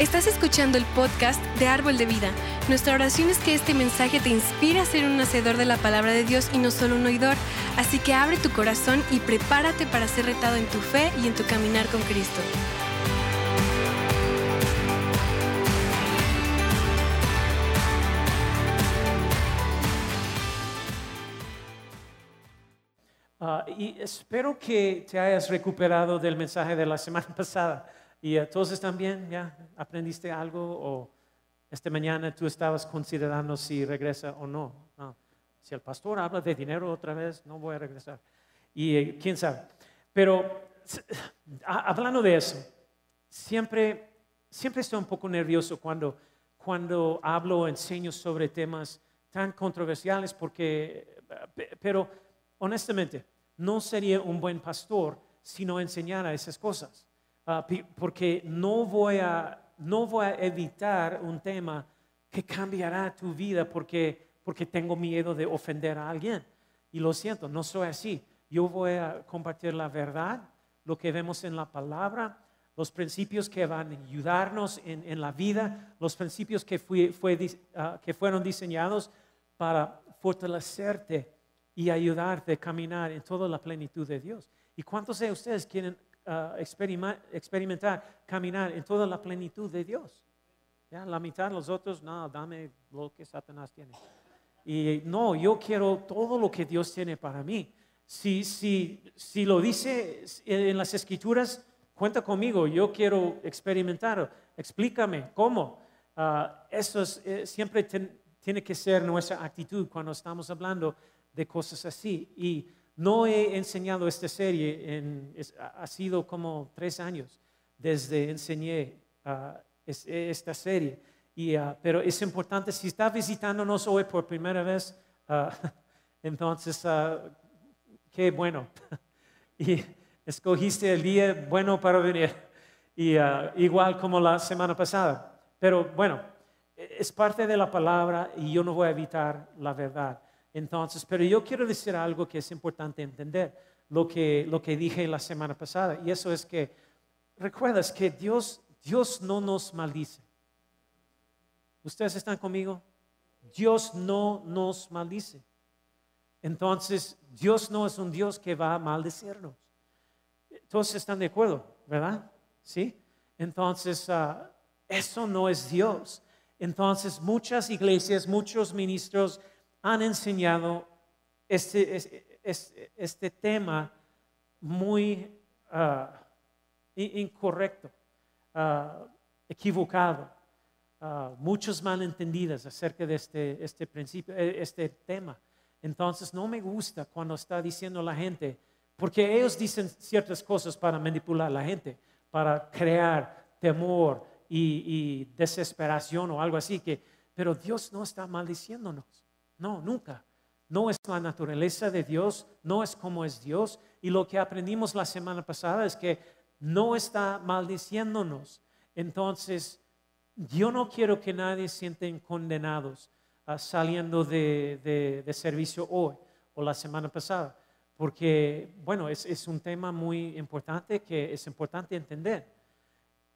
Estás escuchando el podcast de Árbol de Vida. Nuestra oración es que este mensaje te inspire a ser un hacedor de la palabra de Dios y no solo un oidor. Así que abre tu corazón y prepárate para ser retado en tu fe y en tu caminar con Cristo. Ah, y espero que te hayas recuperado del mensaje de la semana pasada. ¿Y uh, todos están bien? ¿Ya aprendiste algo? ¿O esta mañana tú estabas considerando si regresa o no? Si el pastor habla de dinero otra vez, no voy a regresar. Y eh, quién sabe. Pero hablando de eso, siempre, siempre estoy un poco nervioso cuando, cuando hablo o enseño sobre temas tan controversiales porque, pero honestamente, no sería un buen pastor si no enseñara esas cosas. Ah, porque no voy, a, no voy a evitar un tema que cambiará tu vida porque, porque tengo miedo de ofender a alguien. Y lo siento, no soy así. Yo voy a compartir la verdad, lo que vemos en la palabra, los principios que van a ayudarnos en, en la vida, los principios que, fue, ah, que fueron diseñados para fortalecerte y ayudarte a caminar en toda la plenitud de Dios. ¿Y cuántos de ustedes quieren experimentar, caminar en toda la plenitud de Dios. ¿Ya? La mitad, los otros, no, dame lo que Satanás tiene. Y no, yo quiero todo lo que Dios tiene para mí. Si, si, si lo dice en las escrituras, cuenta conmigo, yo quiero experimentar, explícame cómo. Ah, eso eh, siempre tiene que ser nuestra actitud cuando estamos hablando de cosas así. Y no he enseñado esta serie, en, ha sido como tres años desde enseñé uh, esta serie. Uh, pero es importante, si está visitándonos hoy por primera vez, uh, entonces, qué bueno. y escogiste el día bueno para venir, y, igual como la semana pasada. Pero bueno, es parte de la palabra y yo no voy a evitar la verdad. Entonces, pero yo quiero decir algo que es importante entender, lo que, lo que dije la semana pasada, y eso es que, recuerdas que Dios, Dios no nos maldice. ¿Ustedes están conmigo? Dios no nos maldice. Entonces, Dios no es un Dios que va a maldecirnos. Todos están de acuerdo, ¿verdad? ¿Sí? Entonces, ah, eso no es Dios. Entonces, muchas iglesias, muchos ministros han enseñado este, este, tema muy ah, incorrecto, uh, equivocado, uh, muchos malentendidos acerca de este, este principio, e, este tema. Entonces no me gusta cuando está diciendo la gente, porque ellos dicen ciertas cosas para manipular a la gente, para crear temor y, y desesperación o algo así, que, pero Dios no está maldiciéndonos. No, nunca. No es la naturaleza de Dios, no es como es Dios. Y lo que aprendimos la semana pasada es que no está maldiciéndonos. Entonces, yo no quiero que nadie sienten condenados ah, saliendo de, servicio hoy o la semana pasada, porque, bueno, es, es un tema muy importante que es importante entender.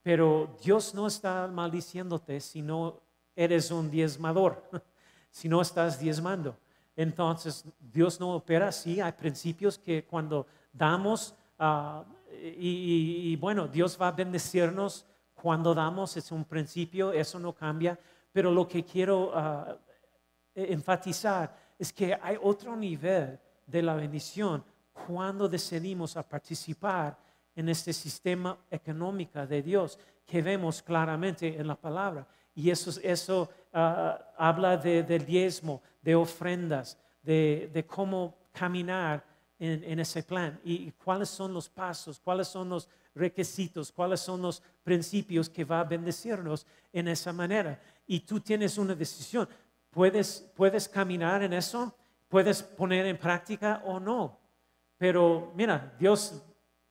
Pero Dios no está maldiciéndote si no eres un diezmador. si no estás diezmando. Entonces, Dios no opera así. Hay principios que cuando damos, ah, y, bueno, Dios va a bendecirnos cuando damos, es un principio, eso no cambia. Pero lo que quiero ah, e, enfatizar es que hay otro nivel de la bendición cuando decidimos a participar en este sistema económico de Dios que vemos claramente en la palabra. Y eso, eso ah, habla de, del diezmo, de ofrendas, de, cómo caminar en, ese plan y, cuáles son los pasos, cuáles son los requisitos, cuáles son los principios que va a bendecirnos en esa manera. Y tú tienes una decisión. ¿Puedes, puedes caminar en eso? ¿Puedes poner en práctica o no? Pero mira, Dios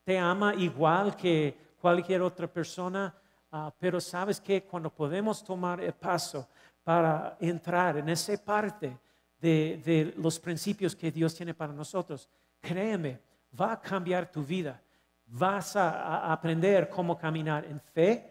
te ama igual que cualquier otra persona Ah, pero sabes que cuando podemos tomar el paso para entrar en esa parte de, los principios que Dios tiene para nosotros, créeme, va a cambiar tu vida. Vas a, aprender cómo caminar en fe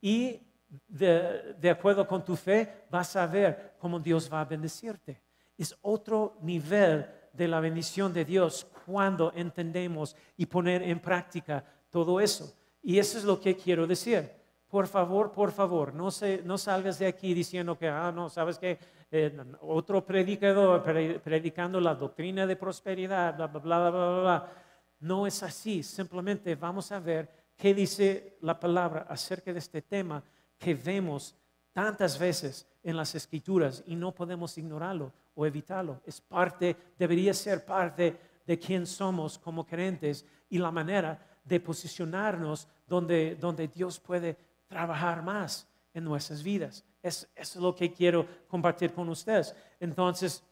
y de, de acuerdo con tu fe, vas a ver cómo Dios va a bendecirte. Es otro nivel de la bendición de Dios cuando entendemos y poner en práctica todo eso. Y eso es lo que quiero decir. Por favor, por favor, no, se, no salgas de aquí diciendo que, ah, no, sabes que eh, otro predicador predicando la doctrina de prosperidad, bla, bla, bla, bla, bla. No es así. Simplemente vamos a ver qué dice la palabra acerca de este tema que vemos tantas veces en las escrituras y no podemos ignorarlo o evitarlo. Es parte, debería ser parte de quién somos como creyentes y la manera de posicionarnos donde, donde Dios puede trabajar más en nuestras vidas. Es, es lo que quiero compartir con ustedes. Entonces,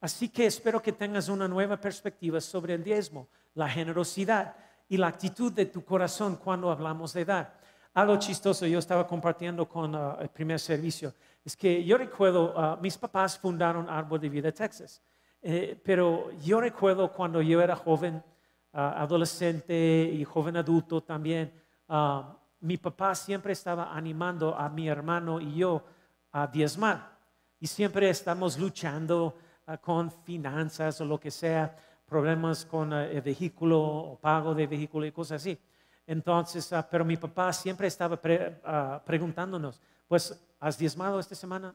así que espero que tengas una nueva perspectiva sobre el diezmo, la generosidad y la actitud de tu corazón cuando hablamos de dar. Algo chistoso, yo estaba compartiendo con ah, el primer servicio, es que yo recuerdo, ah, mis papás fundaron Árbol de Vida Texas, eh, pero yo recuerdo cuando yo era joven, ah, adolescente y joven adulto también, mi papá siempre estaba animando a mi hermano y yo a diezmar. Y siempre estamos luchando con finanzas o lo que sea, problemas con el vehículo o pago de vehículo y cosas así. Entonces, ah, pero mi papá siempre estaba ah, preguntándonos, pues, ¿has diezmado esta semana?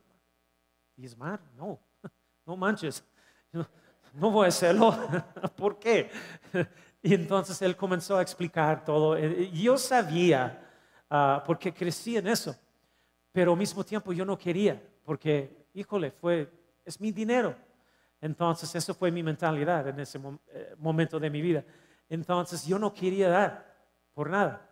¿Diezmar? No, no manches, no, voy a hacerlo. ¿Por qué? Y entonces él comenzó a explicar todo. Yo sabía, uh, porque crecí en eso, pero al mismo tiempo yo no quería, porque, híjole, fue, es mi dinero. Entonces, eso fue mi mentalidad en ese eh, momento de mi vida. Entonces, yo no quería dar por nada.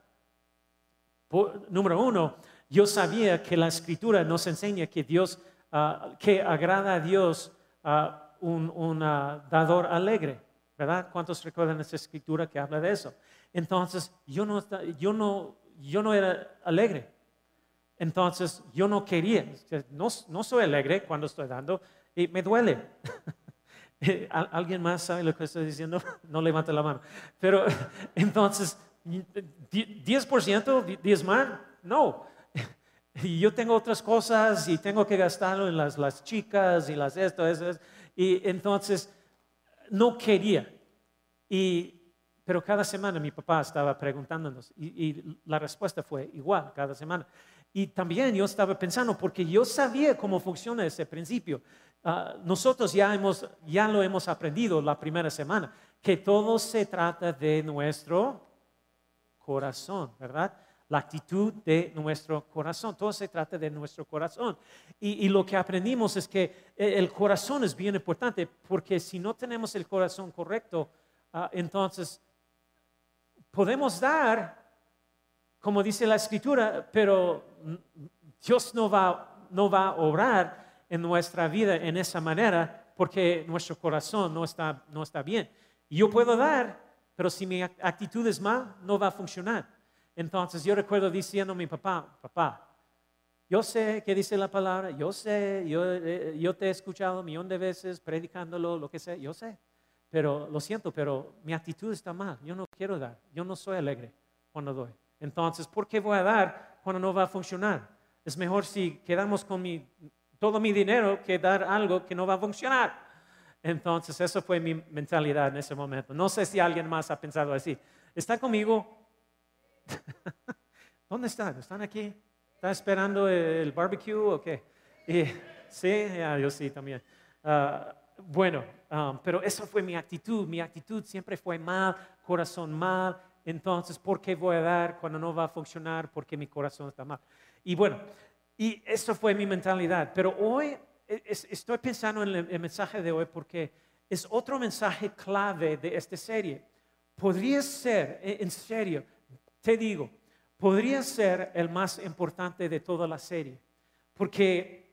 número uno, yo sabía que la escritura nos enseña que Dios, ah, que agrada a Dios a un, dador alegre, ¿verdad? ¿Cuántos recuerdan esa escritura que habla de eso? Entonces, yo no, yo no, yo no era alegre. Entonces, yo no quería, no, no soy alegre cuando estoy dando y me duele. ¿Alguien más sabe lo que estoy diciendo? No levante la mano. Pero entonces, 10% diezmar, no. Y yo tengo otras cosas y tengo que gastarlo en las, las chicas y las esto, eso, Y entonces no quería. Y, pero cada semana mi papá estaba preguntándonos y, la respuesta fue igual cada semana. Y también yo estaba pensando, porque yo sabía cómo funciona ese principio. Ah, nosotros ya, hemos, ya lo hemos aprendido la primera semana, que todo se trata de nuestro corazón, ¿verdad? La actitud de nuestro corazón. Todo se trata de nuestro corazón. Y, lo que aprendimos es que el corazón es bien importante porque si no tenemos el corazón correcto, ah, entonces podemos dar, como dice la escritura, pero Dios no va, no va a obrar en nuestra vida en esa manera porque nuestro corazón no está, no está bien. Yo puedo dar, pero si mi actitud es mal, no va a funcionar. Entonces yo recuerdo diciendo a mi papá, papá, yo sé que dice la palabra, yo sé, yo, eh, yo te he escuchado un millón de veces predicándolo, lo que sea, yo sé. Pero lo siento, pero mi actitud está mal. Yo no quiero dar. Yo no soy alegre cuando doy. Entonces, ¿por qué voy a dar cuando no va a funcionar? Es mejor si quedamos con mi, todo mi dinero que dar algo que no va a funcionar. Entonces, eso fue mi mentalidad en ese momento. No sé si alguien más ha pensado así. ¿Está conmigo? ¿Dónde están? ¿Están aquí? ¿Están esperando el barbecue o qué? sí, yo sí también. Ah, bueno, um, pero eso fue mi actitud. Mi actitud siempre fue mal, corazón mal. Entonces, ¿por qué voy a dar cuando no va a funcionar? Porque mi corazón está mal. Y bueno, y eso fue mi mentalidad. Pero hoy estoy pensando en el, mensaje de hoy porque es otro mensaje clave de esta serie. Podría ser, e, en serio, te digo, podría ser el más importante de toda la serie. Porque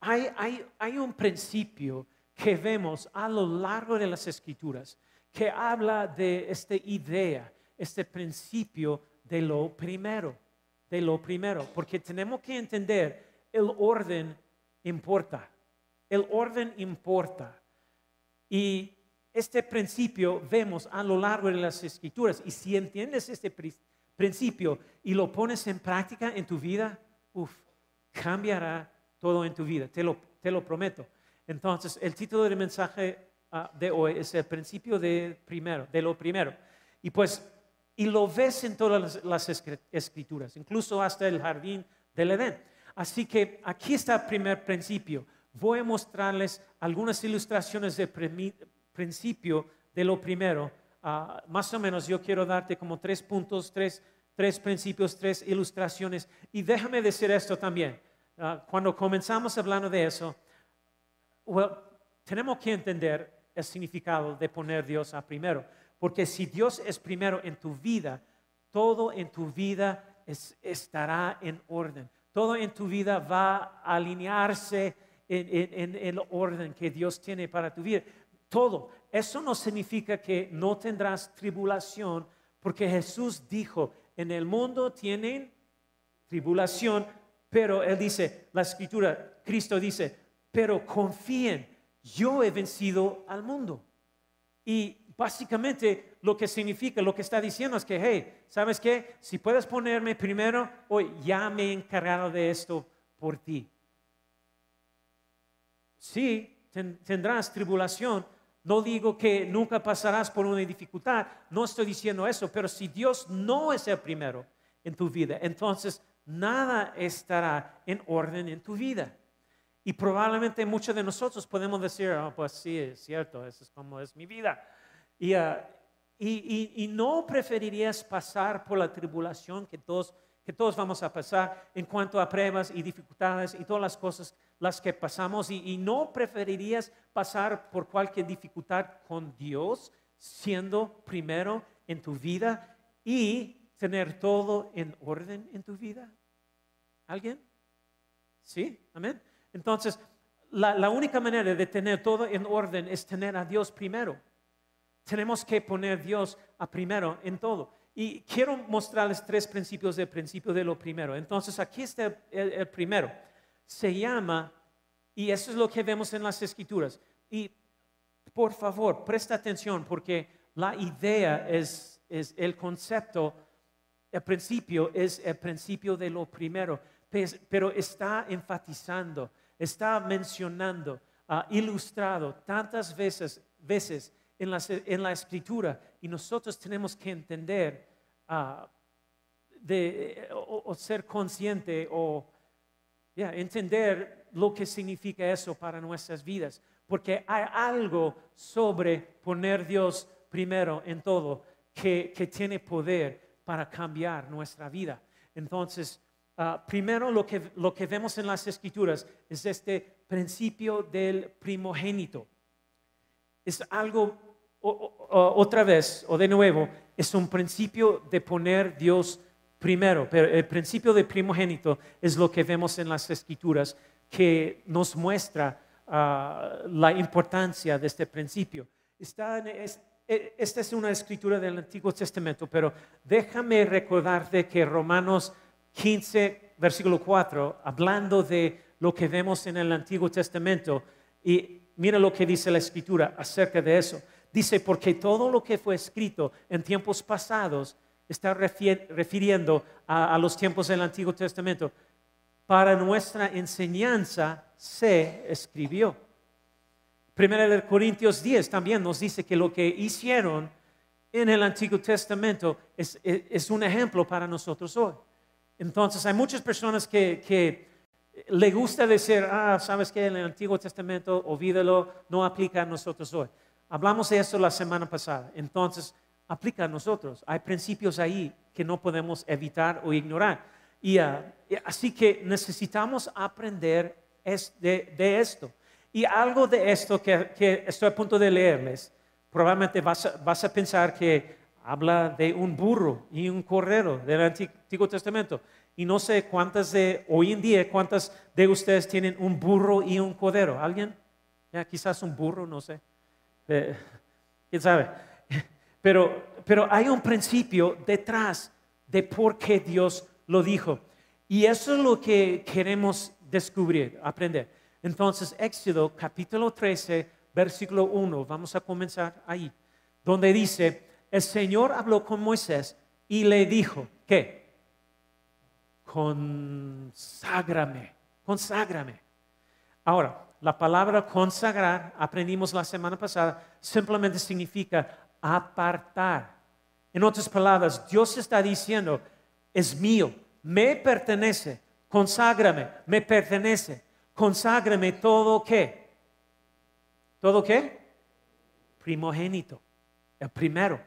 hay, hay, hay un principio que vemos a lo largo de las escrituras que habla de esta idea, este principio de lo primero, de lo primero, porque tenemos que entender el orden importa. El orden importa. Y este principio vemos a lo largo de las escrituras. Y si entiendes este principio y lo pones en práctica en tu vida, uff, cambiará todo en tu vida, te lo, te lo prometo. Entonces, el título del mensaje ah, de hoy es el principio de, primero, de lo primero. Y pues, y lo ves en todas las, escrituras, incluso hasta el jardín del Edén. Así que aquí está el primer principio. Voy a mostrarles algunas ilustraciones de principio de lo primero. Ah, más o menos yo quiero darte como tres puntos, tres, tres principios, tres ilustraciones. Y déjame decir esto también. Ah, cuando comenzamos hablando de eso, tenemos que entender el significado de poner Dios primero. Porque si Dios es primero en tu vida, todo en tu vida estará en orden. Todo en tu vida va a alinearse en el orden que Dios tiene para tu vida. Todo. Eso no significa que no tendrás tribulación, porque Jesús dijo, en el mundo tienen tribulación, pero Él dice, la escritura, Cristo dice, pero confíen, yo he vencido al mundo. Y básicamente lo que significa, lo que está diciendo es que, hey, ¿sabes qué? Si puedes ponerme primero, hoy ya me he encargado de esto por ti. Sí, tendrás tribulación. No digo que nunca pasarás por una dificultad, no estoy diciendo eso, pero si Dios no es el primero en tu vida, entonces nada estará en orden en tu vida. Y probablemente muchos de nosotros podemos decir, oh, pues sí, es cierto, eso es como es mi vida. Ah, y, y, no preferirías pasar por la tribulación que todos, que todos vamos a pasar en cuanto a pruebas y dificultades y todas las cosas las que pasamos. Y, y no preferirías pasar por cualquier dificultad con Dios siendo primero en tu vida y tener todo en orden en tu vida. ¿Alguien? ¿Sí? Amén. Entonces, la, única manera de tener todo en orden es tener a Dios primero. Tenemos que poner a Dios a primero en todo. Y quiero mostrarles tres principios del principio de lo primero. Entonces, aquí está el, primero. Se llama, y eso es lo que vemos en las escrituras. Y por favor, presta atención porque la idea es, es el concepto, el principio es el principio de lo primero, pero está enfatizando está mencionando, ilustrado tantas veces, veces en, la, en, la, escritura y nosotros tenemos que entender uh, de, o, ser consciente o entender lo que significa eso para nuestras vidas. Porque hay algo sobre poner Dios primero en todo que, que tiene poder para cambiar nuestra vida. Entonces, Ah, primero lo que, lo que vemos en las escrituras es este principio del primogénito. Es algo, otra vez, o de nuevo, es un principio de poner Dios primero, pero el principio del primogénito es lo que vemos en las escrituras que nos muestra ah, la importancia de este principio. E, esta es una escritura del Antiguo Testamento, pero déjame recordarte que Romanos 15, versículo 4, hablando de lo que vemos en el Antiguo Testamento. Y mira lo que dice la Escritura acerca de eso. Dice, porque todo lo que fue escrito en tiempos pasados está refiriendo a, los tiempos del Antiguo Testamento. Para nuestra enseñanza se escribió. Primera de Corintios 10 también nos dice que lo que hicieron en el Antiguo Testamento es un ejemplo para nosotros hoy. Entonces hay muchas personas que, que le gusta decir, ah, sabes que en el Antiguo Testamento, olvídalo, no aplica a nosotros hoy. Hablamos de eso la semana pasada. Entonces, aplica a nosotros. Hay principios ahí que no podemos evitar o ignorar. Y ah, así que necesitamos aprender de, esto. Y algo de esto que, estoy a punto de leerles, probablemente vas a pensar que habla de un burro y un cordero del Antiguo Testamento. Y no sé cuántas de hoy en día, cuántas de ustedes tienen un burro y un cordero. ¿Alguien? Ya, quizás un burro, no sé. Eh, ¿Quién sabe? Pero, pero hay un principio detrás de por qué Dios lo dijo. Y eso es lo que queremos descubrir, aprender. Entonces, Éxodo capítulo 13, versículo 1, vamos a comenzar ahí, donde dice, el Señor habló con Moisés y le dijo, ¿qué? Conságrame conságrame. Ahora, la palabra consagrar, aprendimos la semana pasada, simplemente significa apartar. En otras palabras, Dios está diciendo, es mío, me pertenece, conságrame, me pertenece, conságrame todo qué. ¿Todo qué? Primogénito, el primero.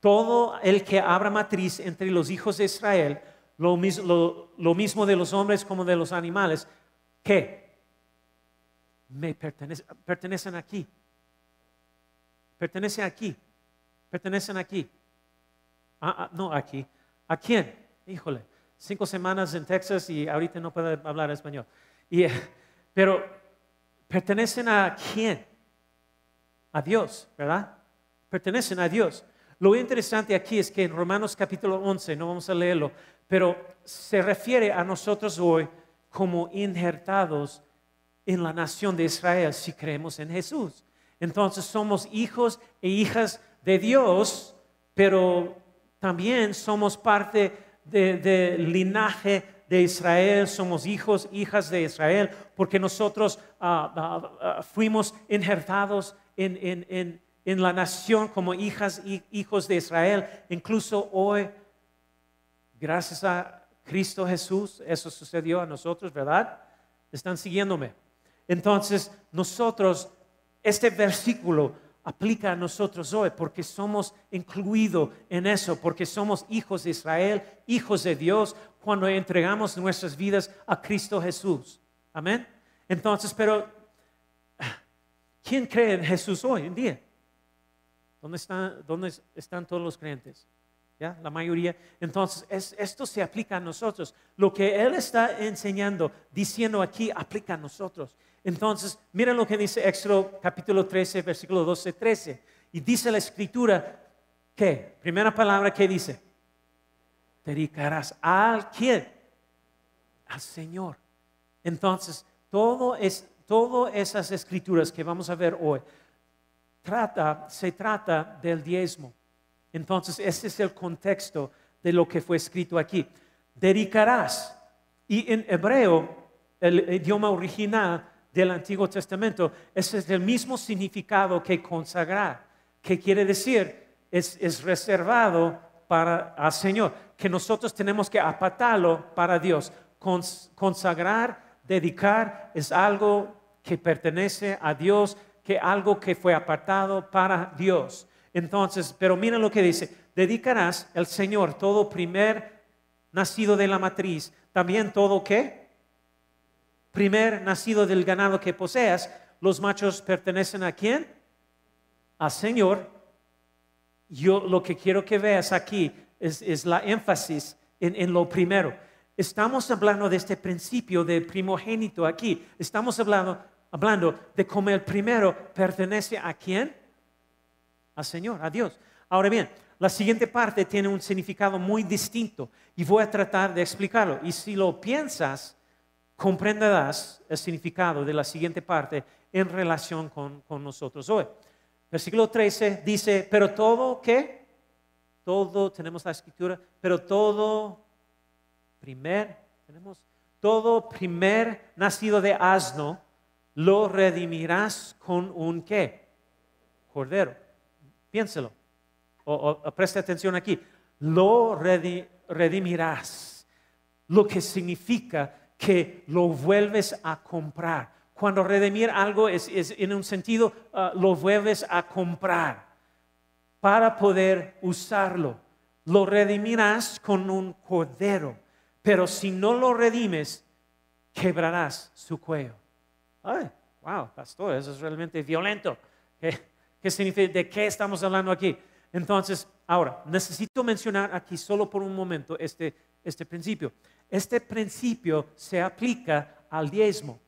Todo el que abra matriz entre los hijos de Israel, lo mismo, de los hombres como de los animales, ¿qué? me pertenecen aquí. Pertenecen aquí. Pertenecen aquí. Ah, ah, no aquí. ¿A quién? Híjole, cinco semanas en Texas y ahorita no puedo hablar español. Y, pero, ¿pertenecen a quién? A Dios, ¿verdad? Pertenecen a Dios. Lo interesante aquí es que en Romanos capítulo 11, no vamos a leerlo, pero se refiere a nosotros hoy como injertados en la nación de Israel si creemos en Jesús. Entonces somos hijos e hijas de Dios, pero también somos parte del linaje de Israel, somos hijos, hijas de Israel, porque nosotros ah, ah, ah, fuimos injertados en, en, la nación como hijas y hijos de Israel. Incluso hoy, gracias a Cristo Jesús, eso sucedió a nosotros, ¿verdad? Están siguiéndome. Entonces, nosotros, este versículo aplica a nosotros hoy porque somos incluidos en eso, porque somos hijos de Israel, hijos de Dios, cuando entregamos nuestras vidas a Cristo Jesús. Amén. Entonces, pero, ¿quién cree en Jesús hoy en día? ¿Dónde están, dónde están todos los creyentes? La mayoría. Entonces, esto se aplica a nosotros. Lo que Él está enseñando, diciendo aquí, aplica a nosotros. Entonces, miren lo que dice Éxodo capítulo 13, versículo 12, 13. Y dice la escritura, ¿qué? Primera palabra, ¿qué dice? Dedicarás al quién? Al Señor. Entonces, todo es, todas esas escrituras que vamos a ver hoy, trata, se trata del diezmo. Entonces, ese es el contexto de lo que fue escrito aquí. Dedicarás. Y en hebreo, el idioma original, del Antiguo Testamento, ese es el mismo significado que consagrar, que quiere decir es, reservado para el Señor, que nosotros tenemos que apartarlo para Dios. consagrar, dedicar es algo que pertenece a Dios, que algo que fue apartado para Dios. Entonces, pero miren lo que dice, dedicarás al Señor todo primer nacido de la matriz, también todo qué? primer nacido del ganado que poseas, los machos pertenecen a quién? Al Señor. Yo lo que quiero que veas aquí es, la énfasis en, lo primero. Estamos hablando de este principio de primogénito aquí. Estamos hablando, hablando de cómo el primero pertenece a quién? Al Señor, a Dios. Ahora bien, la siguiente parte tiene un significado muy distinto y voy a tratar de explicarlo. Y si lo piensas, comprenderás el significado de la siguiente parte en relación con, nosotros hoy. Versículo 13 dice, pero todo, ¿qué? Todo, tenemos la escritura, pero todo primer, tenemos todo primer nacido de asno, lo redimirás con un qué? Cordero. Piénselo. O, preste atención aquí. Lo redimirás. Lo que significa que lo vuelves a comprar. Cuando redimir algo es, en un sentido, ah, lo vuelves a comprar para poder usarlo. Lo redimirás con un cordero, pero si no lo redimes, quebrarás su cuello. Ay, wow, pastor, eso es realmente violento. ¿Qué, significa? ¿De qué estamos hablando aquí? Entonces, ahora, necesito mencionar aquí solo por un momento este, este principio. Este principio se aplica al diezmo.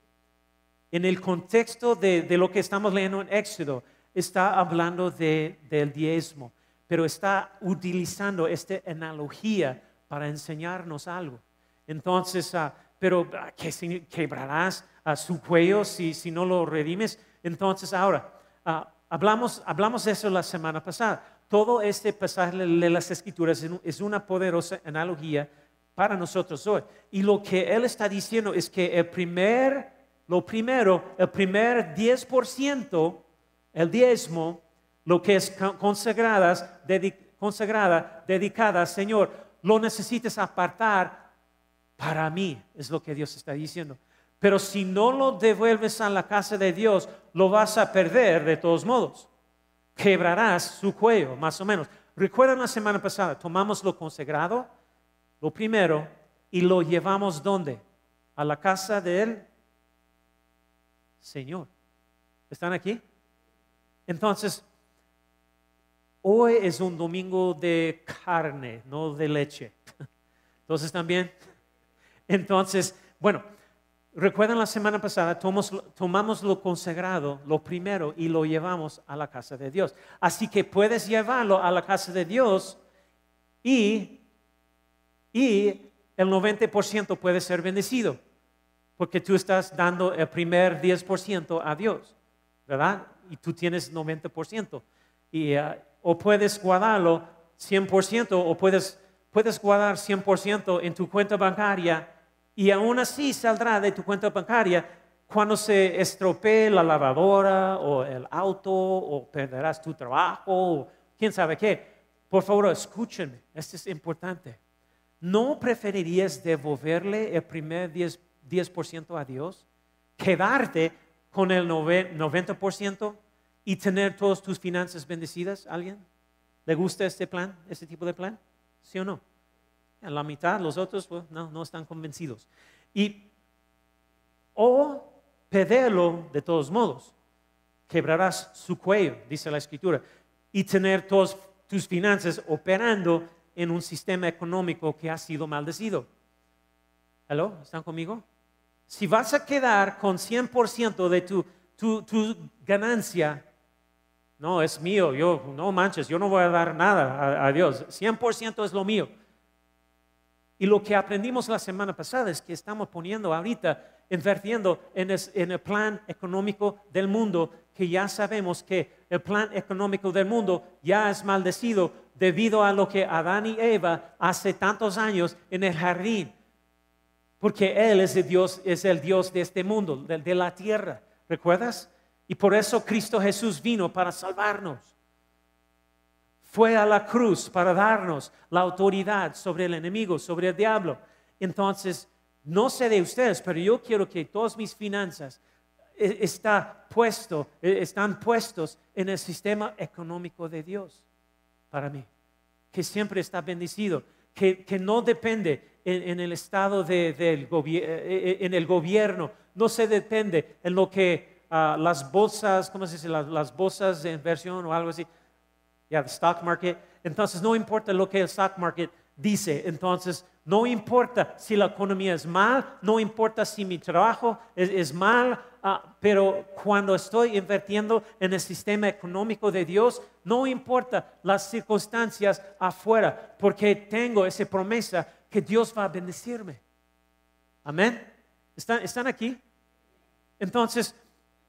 En el contexto de, lo que estamos leyendo en Éxodo, está hablando del diezmo, pero está utilizando esta analogía para enseñarnos algo. Entonces, ah, pero ah, ¿qué quebrarás a su cuello si, no lo redimes? Entonces, ahora, ah, hablamos, hablamos de eso la semana pasada. Todo este pasaje de las escrituras es una poderosa analogía para nosotros hoy. Y lo que Él está diciendo es que el primer, lo primero, el primer 10%, el diezmo, lo que es consagradas, consagrada, dedicada Señor, lo necesitas apartar para mí, es lo que Dios está diciendo. Pero si no lo devuelves a la casa de Dios, lo vas a perder de todos modos. Quebrarás su cuello, más o menos. Recuerdan la semana pasada, tomamos lo consagrado, lo primero, y lo llevamos ¿dónde? A la casa del Señor. ¿Están aquí? Entonces, hoy es un domingo de carne, no de leche. Entonces también, entonces, bueno, recuerdan la semana pasada, tomamos, lo consagrado, lo primero, y lo llevamos a la casa de Dios. Así que puedes llevarlo a la casa de Dios y, y el 90% puede ser bendecido, porque tú estás dando el primer 10% a Dios, ¿verdad? Y tú tienes 90%. Y, ah, o puedes guardarlo 100% o puedes, puedes guardar 100% en tu cuenta bancaria y aún así saldrá de tu cuenta bancaria cuando se estropee la lavadora o el auto o perderás tu trabajo o quién sabe qué. Por favor, escúchenme, esto es importante. ¿No preferirías devolverle el primer 10%, 10 a Dios? ¿Quedarte con el 90% y tener todas tus finanzas bendecidas? ¿Alguien? ¿Le gusta este plan, este tipo de plan? ¿Sí o no? En la mitad, los otros pues, no, no están convencidos. Y o pedirlo de todos modos, quebrarás su cuello, dice la escritura, y tener todas tus finanzas operando en un sistema económico que ha sido maldecido. ¿Hello? ¿Están conmigo? Si vas a quedar con 100% de tu, tu, tu, ganancia, no, es mío, yo, no manches, yo no voy a dar nada a, a Dios, 100% es lo mío. Y lo que aprendimos la semana pasada es que estamos poniendo ahorita, invirtiendo en el, plan económico del mundo, que ya sabemos que el plan económico del mundo ya es maldecido debido a lo que Adán y Eva hace tantos años en el jardín. Porque Él es el Dios, es el Dios de este mundo, de la tierra. ¿Recuerdas? Y por eso Cristo Jesús vino para salvarnos fue a la cruz para darnos la autoridad sobre el enemigo, sobre el diablo. Entonces, no sé de ustedes, pero yo quiero que todas mis finanzas eh, está puesto, eh, están puestos en el sistema económico de Dios para mí, que siempre está bendecido, que, no depende en, el estado del eh, en el gobierno, no se depende en lo que ah, las bolsas, ¿cómo se dice? Las bolsas de inversión o algo así, ya, el stock market. Entonces, no importa lo que el stock market dice. Entonces, no importa si la economía es mal, no importa si mi trabajo es, mal, ah, pero cuando estoy invirtiendo en el sistema económico de Dios, no importa las circunstancias afuera, porque tengo esa promesa que Dios va a bendecirme. Amén. ¿Están, ¿Están aquí? Entonces,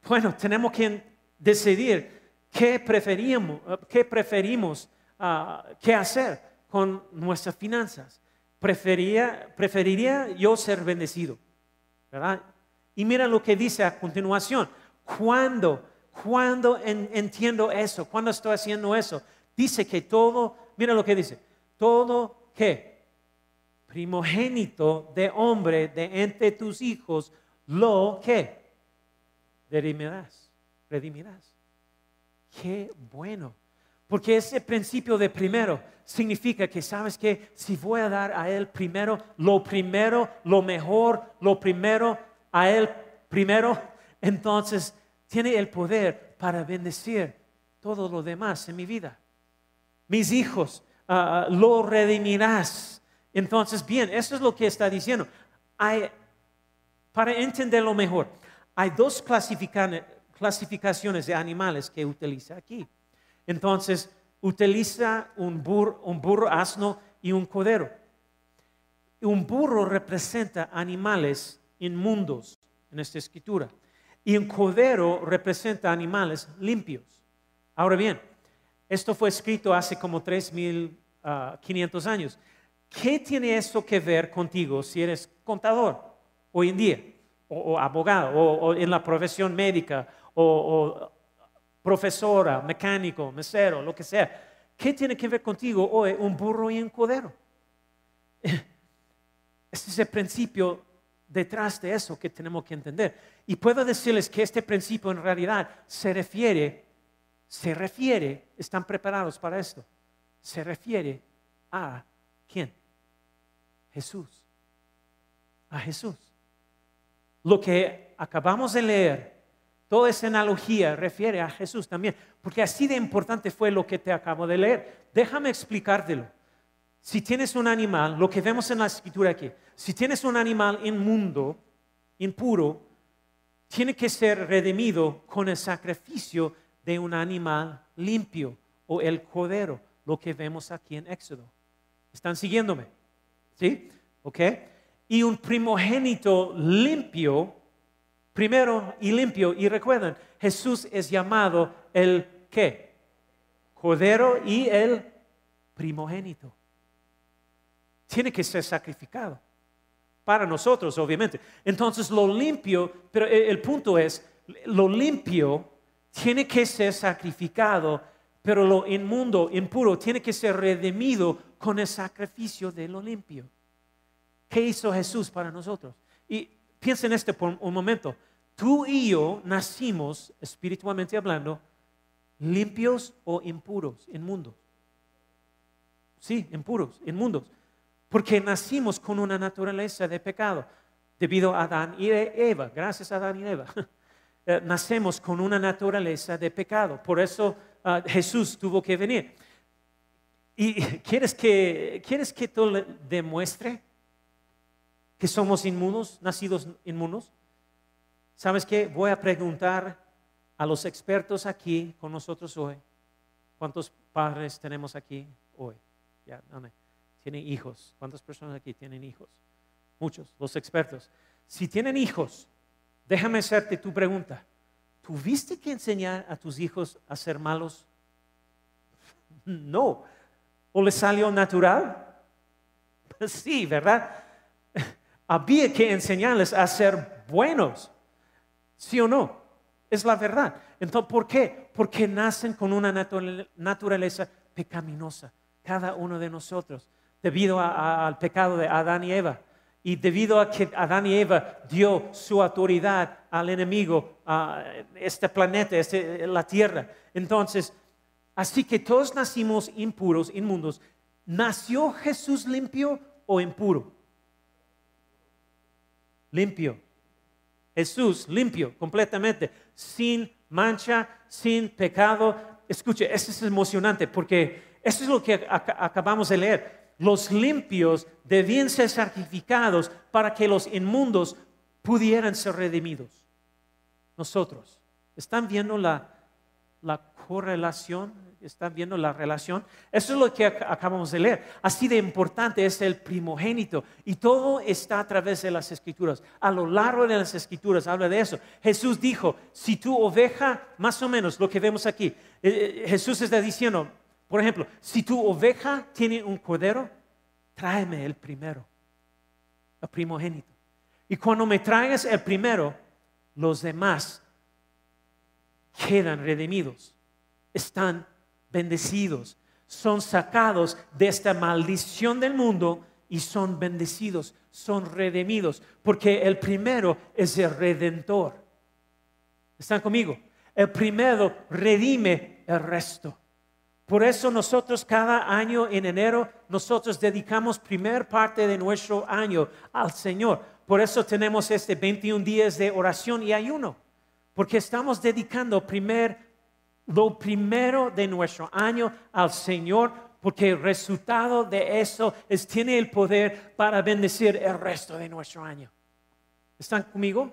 bueno, tenemos que decidir ¿Qué preferimos, qué preferimos ah, qué hacer con nuestras finanzas? Prefería, preferiría yo ser bendecido, ¿verdad? Y mira lo que dice a continuación. ¿Cuándo? ¿Cuándo entiendo eso? ¿Cuándo estoy haciendo eso? Dice que todo, mira lo que dice, todo qué? Primogénito de hombre de entre tus hijos, lo que redimirás, redimirás. Qué bueno. Porque ese principio de primero significa que, ¿sabes que Si voy a dar a Él primero, lo primero, lo mejor, lo primero, a Él primero, entonces tiene el poder para bendecir todo lo demás en mi vida. Mis hijos, ah, ah, lo redimirás. Entonces, bien, eso es lo que está diciendo. para entenderlo mejor, hay dos clasificaciones clasificaciones de animales que utiliza aquí. Entonces, utiliza un burro, un burro, asno y un codero. Un burro representa animales inmundos en esta escritura y un codero representa animales limpios. Ahora bien, esto fue escrito hace como 3.500 ah, años. ¿qué tiene eso que ver contigo si eres contador hoy en día? O, abogado, o, en la profesión médica, o, profesora, mecánico, mesero, lo que sea. ¿Qué tiene que ver contigo hoy un burro y un codero? Este es el principio detrás de eso que tenemos que entender. Y puedo decirles que este principio en realidad se refiere, se refiere, están preparados para esto, se refiere a quién? Jesús. A Jesús. Lo que acabamos de leer, toda esa analogía refiere a Jesús también, porque así de importante fue lo que te acabo de leer. Déjame explicártelo. Si tienes un animal, lo que vemos en la escritura aquí, si tienes un animal inmundo, impuro, tiene que ser redimido con el sacrificio de un animal limpio o el cordero, lo que vemos aquí en Éxodo. ¿Están siguiéndome? ¿Sí? ¿Ok? Y un primogénito limpio, primero y limpio, y recuerden, Jesús es llamado el qué? Cordero y el primogénito tiene que ser sacrificado. Para nosotros, obviamente. Entonces, lo limpio, pero el punto es, lo limpio tiene que ser sacrificado, pero lo inmundo, impuro, tiene que ser redimido con el sacrificio de lo limpio. ¿Qué hizo Jesús para nosotros? Y piensen este por un momento. Tú y yo nacimos, espiritualmente hablando, limpios o impuros, inmundos. Sí, impuros, inmundos. Porque nacimos con una naturaleza de pecado debido a Adán y Eva. Gracias a Adán y Eva. Eh, nacemos con una naturaleza de pecado. Por eso ah, Jesús tuvo que venir. ¿Y quieres que, quieres que demuestre que somos inmunos, nacidos inmunos? ¿Sabes qué? Voy a preguntar a los expertos aquí con nosotros hoy. ¿Cuántos padres tenemos aquí hoy? Ya, amén tienen hijos. ¿Cuántas personas aquí tienen hijos? Muchos, los expertos. Si tienen hijos, déjame hacerte tu pregunta. ¿Tuviste que enseñar a tus hijos a ser malos? No. ¿O les salió natural? Sí, ¿verdad? Había que enseñarles a ser buenos. ¿Sí o no? Es la verdad. Entonces, ¿por qué? Porque nacen con una naturaleza pecaminosa, cada uno de nosotros debido al pecado de Adán y Eva. Y debido a que Adán y Eva dio su autoridad al enemigo, a este planeta, este, la tierra. Entonces, así que todos nacimos impuros, inmundos. ¿Nació Jesús limpio o impuro? Limpio. Jesús limpio completamente, sin mancha, sin pecado. Escuche, eso es emocionante porque eso es lo que acabamos de leer los limpios debían ser sacrificados para que los inmundos pudieran ser redimidos. Nosotros, ¿están viendo la, correlación? ¿Están viendo la relación? Eso es lo que acabamos de leer. Así de importante es el primogénito. Y todo está a través de las escrituras. A lo largo de las escrituras habla de eso. Jesús dijo, si tu oveja, más o menos lo que vemos aquí, eh, eh, Jesús está diciendo, por ejemplo, si tu oveja tiene un cordero, tráeme el primero, el primogénito. Y cuando me traigas el primero, los demás quedan redimidos, están bendecidos, son sacados de esta maldición del mundo y son bendecidos, son redimidos, porque el primero es el redentor. ¿Están conmigo? El primero redime el resto. Por eso nosotros cada año en enero, nosotros dedicamos primer parte de nuestro año al Señor. Por eso tenemos este 21 días de oración y ayuno. Porque estamos dedicando primer, lo primero de nuestro año al Señor. Porque el resultado de eso es, tiene el poder para bendecir el resto de nuestro año. ¿Están conmigo?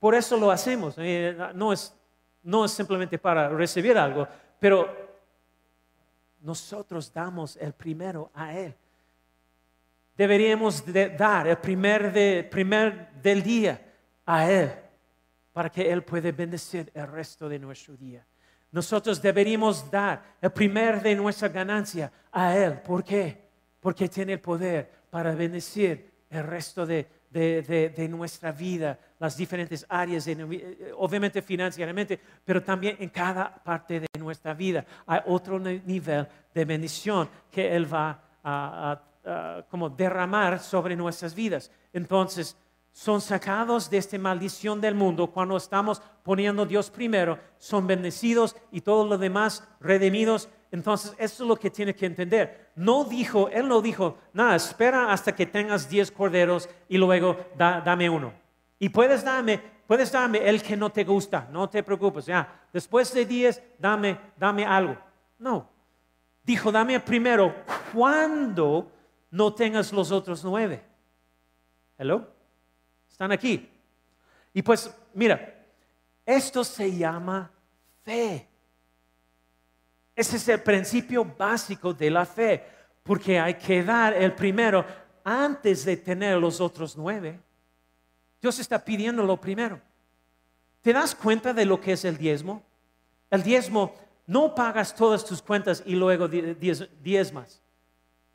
Por eso lo hacemos. Eh, no, es, no es simplemente para recibir algo, pero nosotros damos el primero a Él. Deberíamos dar el primer, primer del día a Él para que Él pueda bendecir el resto de nuestro día. Nosotros deberíamos dar el primer de nuestra ganancia a Él. ¿Por qué? porque tiene el poder para bendecir el resto de, de- de- nuestra vida, las diferentes áreas, eh, obviamente financieramente, pero también en cada parte de nuestra vida. Hay otro ni- nivel de bendición que Él va a, a- a como derramar sobre nuestras vidas. Entonces, son sacados de esta maldición del mundo cuando estamos poniendo a Dios primero, son bendecidos y todo lo demás redimidos. Entonces, eso es lo que tiene que entender. No dijo, Él no dijo, nada, espera hasta que tengas 10 corderos y luego da- dame uno. Y puedes darme, puedes darme el que no te gusta, no te preocupes, ya. Después de 10, dame, dame algo. No. Dijo, dame primero cuando no tengas los otros nueve. Hello? Están aquí. Y pues, mira, esto se llama fe. Ese es el principio básico de la fe, porque hay que dar el primero antes de tener los otros nueve. Dios está pidiendo lo primero. ¿Te das cuenta de lo que es el diezmo? El diezmo, no pagas todas tus cuentas y luego di- diez- diezmas.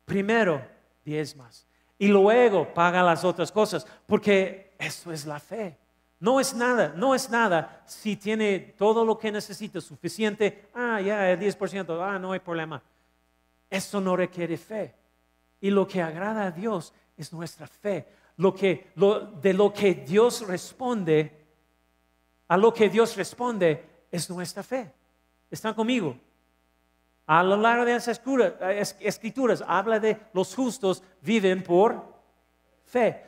Primero diezmas y luego paga las otras cosas, porque eso es la fe. No es nada, no es nada si tiene todo lo que necesita suficiente. Ah, ya, el 10%, ah, no hay problema. Eso no requiere fe. Y lo que agrada a Dios es nuestra fe. Lo que, lo- de lo que Dios responde, a lo que Dios responde es nuestra fe. ¿Están conmigo? A lo largo de las escrituras habla de los justos viven por fe.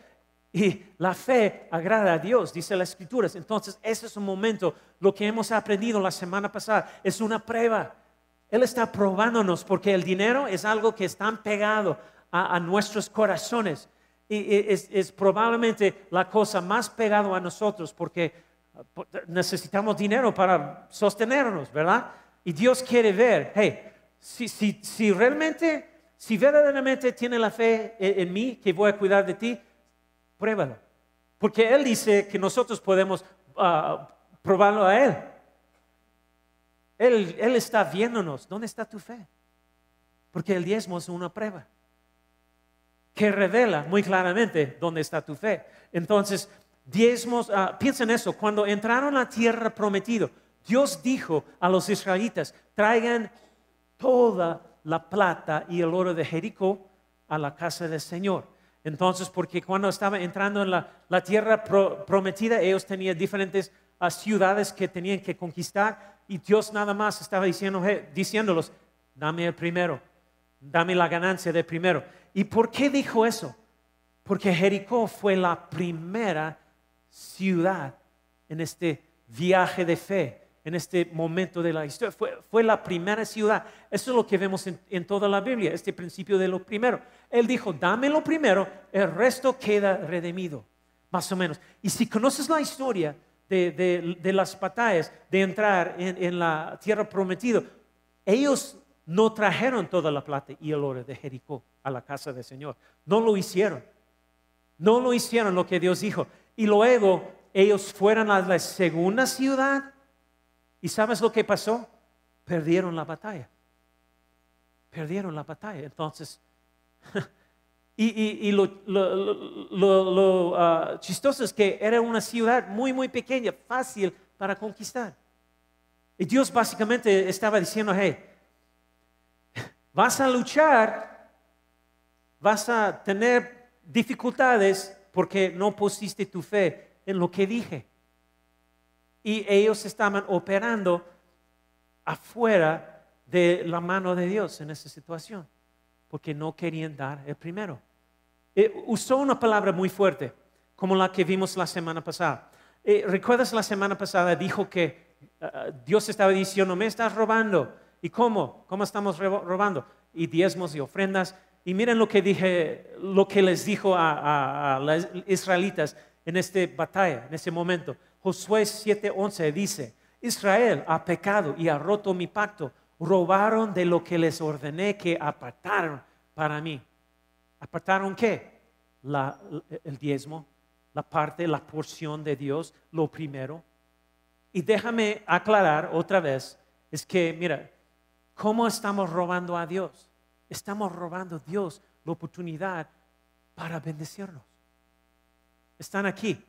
Y la fe agrada a Dios, dice las escrituras. Entonces, ese es un momento, lo que hemos aprendido la semana pasada, es una prueba. Él está probándonos porque el dinero es algo que está pegado a, nuestros corazones. Y, es, es probablemente la cosa más pegada a nosotros porque po- necesitamos dinero para sostenernos, ¿verdad? Y Dios quiere ver, hey, si, si, si realmente, si verdaderamente tiene la fe en, en mí, que voy a cuidar de ti, pruébalo. Porque Él dice que nosotros podemos ah, probarlo a Él. Él. Él está viéndonos. ¿Dónde está tu fe? Porque el diezmo es una prueba que revela muy claramente dónde está tu fe. Entonces, diezmos, en eso, cuando entraron a la tierra prometida, Dios dijo a los israelitas, traigan toda la plata y el oro de Jericó a la casa del Señor. Entonces, porque cuando estaba entrando en la, tierra pro- prometida, ellos tenían diferentes ah, ciudades que tenían que conquistar y Dios nada más estaba diciendo, diciéndolos, dame el primero, dame la ganancia del primero. ¿Y por qué dijo eso? Porque Jericó fue la primera ciudad en este viaje de fe, en este momento de la historia. Fue, fue la primera ciudad. Eso es lo que vemos en, toda la Biblia, este principio de lo primero. Él dijo, dame lo primero, el resto queda redimido, más o menos. Y si conoces la historia de, de- de las batallas, de entrar en, en la tierra prometida, ellos no trajeron toda la plata y el oro de Jericó a la casa del Señor. No lo hicieron. No lo hicieron lo que Dios dijo. Y luego ellos fueron a la segunda ciudad. ¿Y sabes lo que pasó? Perdieron la batalla. Perdieron la batalla. Entonces, y, lo, ah, chistoso es que era una ciudad muy, muy pequeña, fácil para conquistar. Y Dios básicamente estaba diciendo, hey, vas a luchar, vas a tener dificultades porque no pusiste tu fe en lo que dije. Y ellos estaban operando afuera de la mano de Dios en esa situación, porque no querían dar el primero. Eh, usó una palabra muy fuerte, como la que vimos la semana pasada. Eh, ¿Recuerdas la semana pasada? Dijo que ah, Dios estaba diciendo, me estás robando. ¿Y cómo? ¿Cómo estamos robando? Y diezmos y ofrendas. Y miren lo que dije, lo que les dijo a, a- a los israelitas en esta batalla, en ese momento. Josué 7:11 dice, Israel ha pecado y ha roto mi pacto. Robaron de lo que les ordené que apartaron para mí. ¿Apartaron qué? La- el diezmo, la parte, la porción de Dios, lo primero. Y déjame aclarar otra vez, es que, mira, ¿cómo estamos robando a Dios? Estamos robando a Dios la oportunidad para bendecirnos. Están aquí.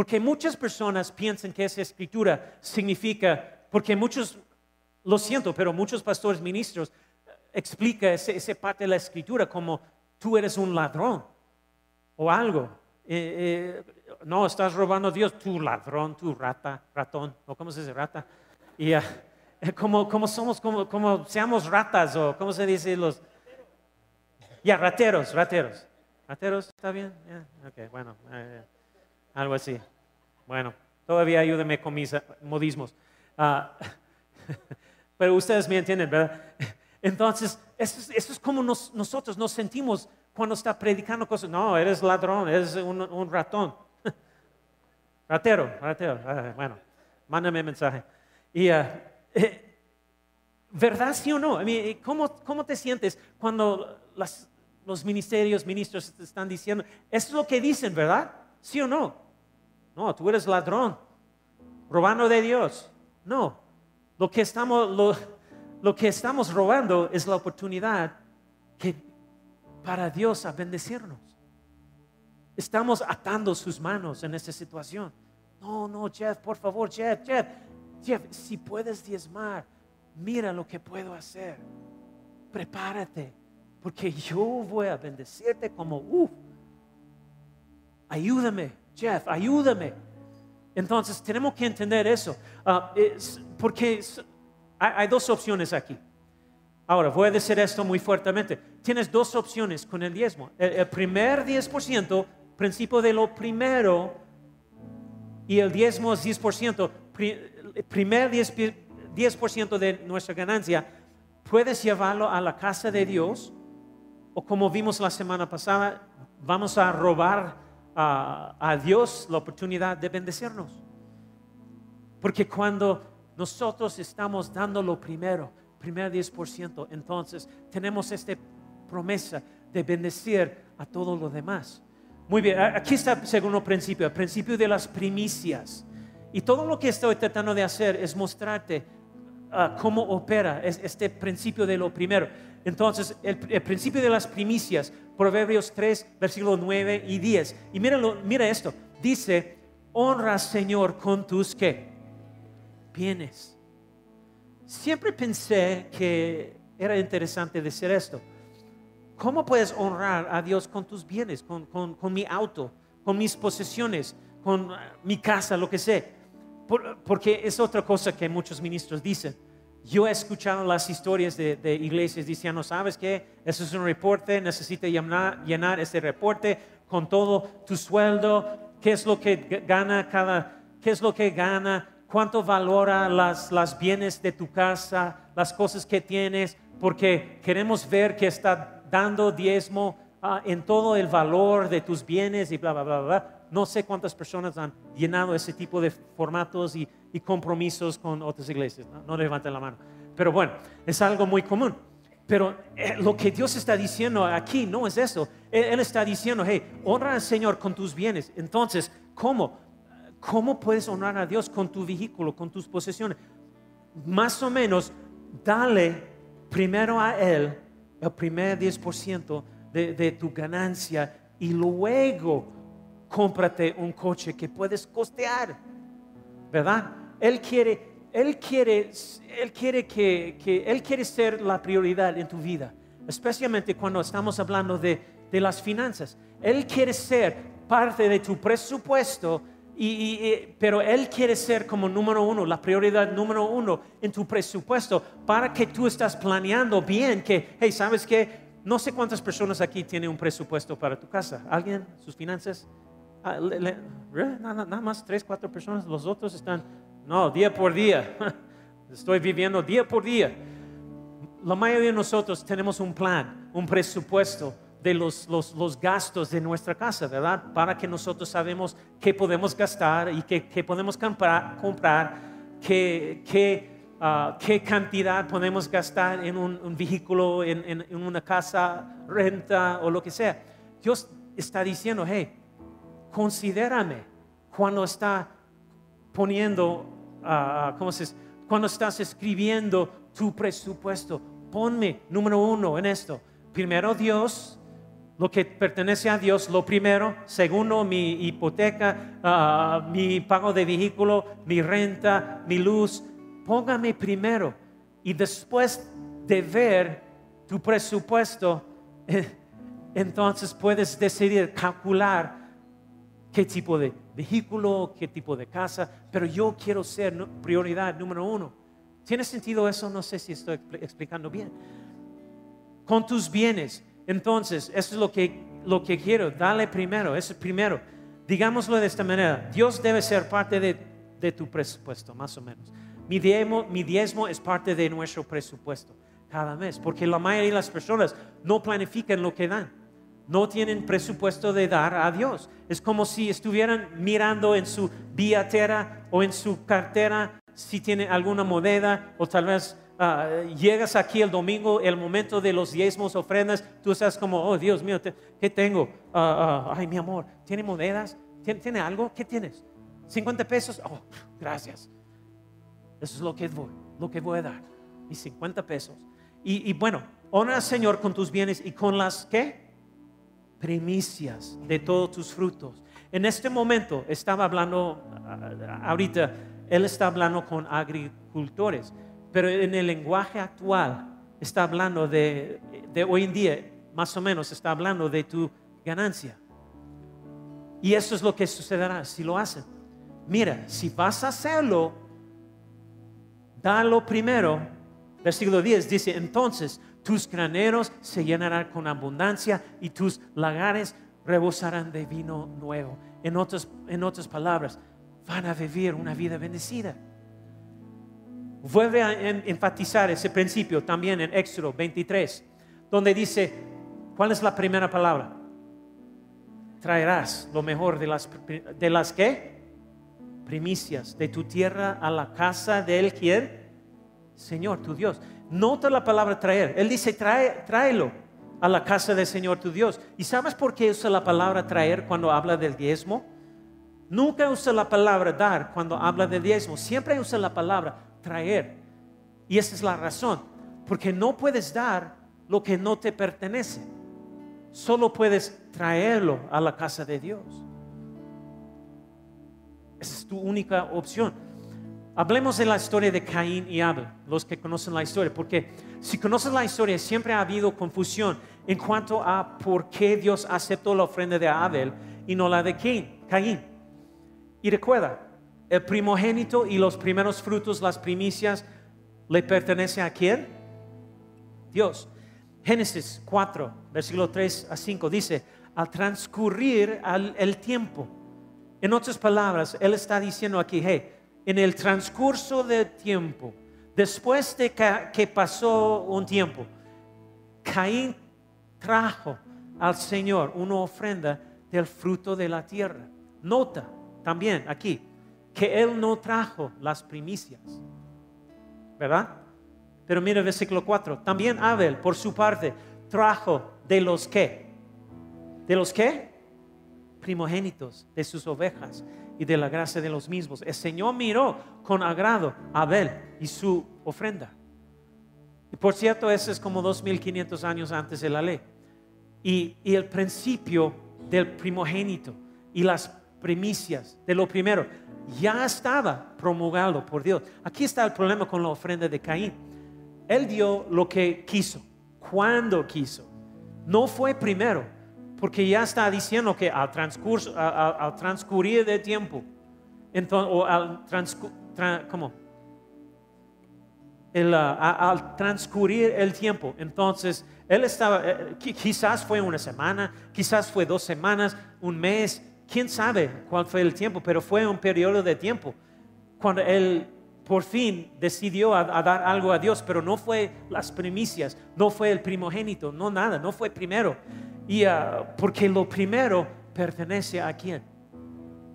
Porque muchas personas piensan que esa escritura significa, porque muchos, lo siento, pero muchos pastores, ministros, explica esa parte de la escritura como tú eres un ladrón o algo. Eh, eh, no, estás robando a Dios, tú ladrón, tú rata, ratón, o cómo se dice rata. Y uh, como, como, somos, como, como seamos ratas, o cómo se dice los... Ya, rateros, rateros. ¿Rateros está bien? Ok, bueno, eh, algo así. Bueno, todavía ayúdeme con mis modismos. Uh, pero ustedes me entienden, ¿verdad? Entonces, eso es, como nosotros nos sentimos cuando está predicando cosas. No, eres ladrón, eres un, ratón. ratero, ratero. Ah, bueno, mándame mensaje. Ah, eh, ¿verdad sí o no? ¿cómo, te sientes cuando los ministerios, ministros están diciendo, eso es lo que dicen, ¿verdad? ¿Sí o no? No, tú eres ladrón, robando de Dios. No, lo que estamos, lo, lo que estamos robando es la oportunidad que para Dios a bendecirnos. Estamos atando sus manos en esta situación. No, no, Jeff, por favor, Jeff, Jeff, Jeff, si puedes diezmar, mira lo que puedo hacer. Prepárate, porque yo voy a bendecirte como, uff, ayúdame, Jeff, ayúdame. Entonces tenemos que entender eso, ah, porque hay, dos opciones aquí. Ahora, voy a decir esto muy fuertemente. Tienes dos opciones con el diezmo. El, primer 10%, principio de lo primero, y el diezmo es 10%. El primer 10%, 10 de nuestra ganancia, puedes llevarlo a la casa de Dios, o como vimos la semana pasada, vamos a robar a, a Dios la oportunidad de bendecirnos. Porque cuando nosotros estamos dando lo primero, primer 10%. Entonces tenemos esta promesa de bendecir a todo lo demás. Muy bien, aquí está el segundo principio, el principio de las primicias. Y todo lo que estoy tratando de hacer es mostrarte ah, cómo opera este principio de lo primero. Entonces, el, principio de las primicias, Proverbios 3, versículos 9 y 10. Y míralo, mira esto, dice, honra Señor con tus bienes. Siempre pensé que era interesante decir esto. ¿Cómo puedes honrar a Dios con tus bienes, con, mi auto, con mis posesiones, con ah, mi casa, lo que sea? porque es otra cosa que muchos ministros dicen. Yo he escuchado las historias de, iglesias diciendo, ¿sabes qué? Eso es un reporte, necesita llenar, llenar ese reporte con todo tu sueldo, qué es lo que gana cada, qué es lo que gana cuánto valora las, las bienes de tu casa, las cosas que tienes, porque queremos ver que está dando diezmo ah, en todo el valor de tus bienes y bla, bla, bla, bla. No sé cuántas personas han llenado ese tipo de formatos y, compromisos con otras iglesias. No, levanten la mano. Pero bueno, es algo muy común. Pero eh, lo que Dios está diciendo aquí no es eso. Él, él, está diciendo, hey, honra al Señor con tus bienes. Entonces, ¿cómo? ¿Cómo puedes honrar a Dios con tu vehículo, con tus posesiones? Más o menos, dale primero a Él el primer 10% de, de tu ganancia y luego cómprate un coche que puedes costear, ¿verdad? Él quiere, Él quiere, Él quiere que, que Él quiere ser la prioridad en tu vida, especialmente cuando estamos hablando de, de las finanzas. Él quiere ser parte de tu presupuesto pero Él quiere ser como número uno, la prioridad número uno en tu presupuesto para que tú estás planeando bien que, hey, ¿sabes qué? No sé cuántas personas aquí tienen un presupuesto para tu casa. ¿Alguien? ¿Sus finanzas? Ah, nada, nada, más tres, cuatro personas. Los otros están, no, día por día. Estoy viviendo día por día. La mayoría de nosotros tenemos un plan, un presupuesto de los, los, gastos de nuestra casa, ¿verdad? Para que nosotros sabemos qué podemos gastar y qué, podemos comprar, comprar qué, qué, ah, qué, cantidad podemos gastar en un, vehículo, en, en, una casa, renta o lo que sea. Dios está diciendo, hey, considérame cuando está poniendo, uh, ¿cómo se Cuando estás escribiendo tu presupuesto, ponme número uno en esto. Primero Dios, lo que pertenece a Dios, lo primero. Segundo, mi hipoteca, ah, mi pago de vehículo, mi renta, mi luz. Póngame primero. Y después de ver tu presupuesto, entonces puedes decidir, calcular qué tipo de vehículo, qué tipo de casa, pero yo quiero ser prioridad número uno. ¿Tiene sentido eso? No sé si estoy explicando bien. Con tus bienes, entonces, eso es lo que, lo que quiero, dale primero, eso es primero. Digámoslo de esta manera, Dios debe ser parte de, de tu presupuesto, más o menos. Mi diezmo, mi diezmo es parte de nuestro presupuesto cada mes, porque la mayoría de las personas no planifican lo que dan no tienen presupuesto de dar a Dios. Es como si estuvieran mirando en su billetera o en su cartera si tiene alguna moneda o tal vez ah, llegas aquí el domingo, el momento de los diezmos, ofrendas, tú estás como, oh Dios mío, ¿qué tengo? Ah, ay, mi amor, ¿tiene monedas? ¿Tiene, algo? ¿Qué tienes? ¿50 pesos? Oh, gracias. Eso es lo que voy, lo que voy a dar, mis 50 pesos. Y, y bueno, honra al Señor con tus bienes y con las, ¿qué? Primicias de todos tus frutos. En este momento estaba hablando, ahorita, él está hablando con agricultores, pero en el lenguaje actual está hablando de, de hoy en día, más o menos está hablando de tu ganancia. Y eso es lo que sucederá si lo hacen. Mira, si vas a hacerlo, dalo primero. Versículo 10 dice, entonces tus graneros se llenarán con abundancia y tus lagares rebosarán de vino nuevo. En otras, en otras palabras, van a vivir una vida bendecida. Vuelve a enfatizar ese principio también en Éxodo 23, donde dice, ¿cuál es la primera palabra? Traerás lo mejor de las, de las que? Primicias de tu tierra a la casa de él, ¿quién? Señor, tu Dios. Nota la palabra traer. Él dice, Trae, tráelo a la casa del Señor tu Dios. ¿Y sabes por qué usa la palabra traer cuando habla del diezmo? Nunca usa la palabra dar cuando habla del diezmo. Siempre usa la palabra traer. Y esa es la razón. Porque no puedes dar lo que no te pertenece. Solo puedes traerlo a la casa de Dios. Esa es tu única opción. Hablemos de la historia de Caín y Abel, los que conocen la historia, porque si conoces la historia siempre ha habido confusión en cuanto a por qué Dios aceptó la ofrenda de Abel y no la de Caín. Y recuerda, el primogénito y los primeros frutos, las primicias, le pertenece a quién? Dios. Génesis 4, versículo 3 a 5 dice, al transcurrir el tiempo, en otras palabras, Él está diciendo aquí, hey, en el transcurso del tiempo, después de que pasó un tiempo, Caín trajo al Señor una ofrenda del fruto de la tierra. Nota también aquí que Él no trajo las primicias, ¿verdad? Pero mira el versículo 4. También Abel, por su parte, trajo de los que, de los que, primogénitos de sus ovejas y de la gracia de los mismos. El Señor miró con agrado a Abel y su ofrenda. Y por cierto, eso es como 2500 años antes de la ley. Y, y el principio del primogénito y las primicias de lo primero ya estaba promulgado por Dios. Aquí está el problema con la ofrenda de Caín. Él dio lo que quiso, cuando quiso. No fue primero, porque ya está diciendo que al, transcurso, al, transcurrir de tiempo, o al ¿cómo? Ah, al transcurrir el tiempo, entonces él estaba, eh, quizás fue una semana, quizás fue dos semanas, un mes, quién sabe cuál fue el tiempo, pero fue un periodo de tiempo cuando él por fin decidió a, dar algo a Dios, pero no fue las primicias, no fue el primogénito, no nada, no fue primero. Y ah, porque lo primero pertenece a quién?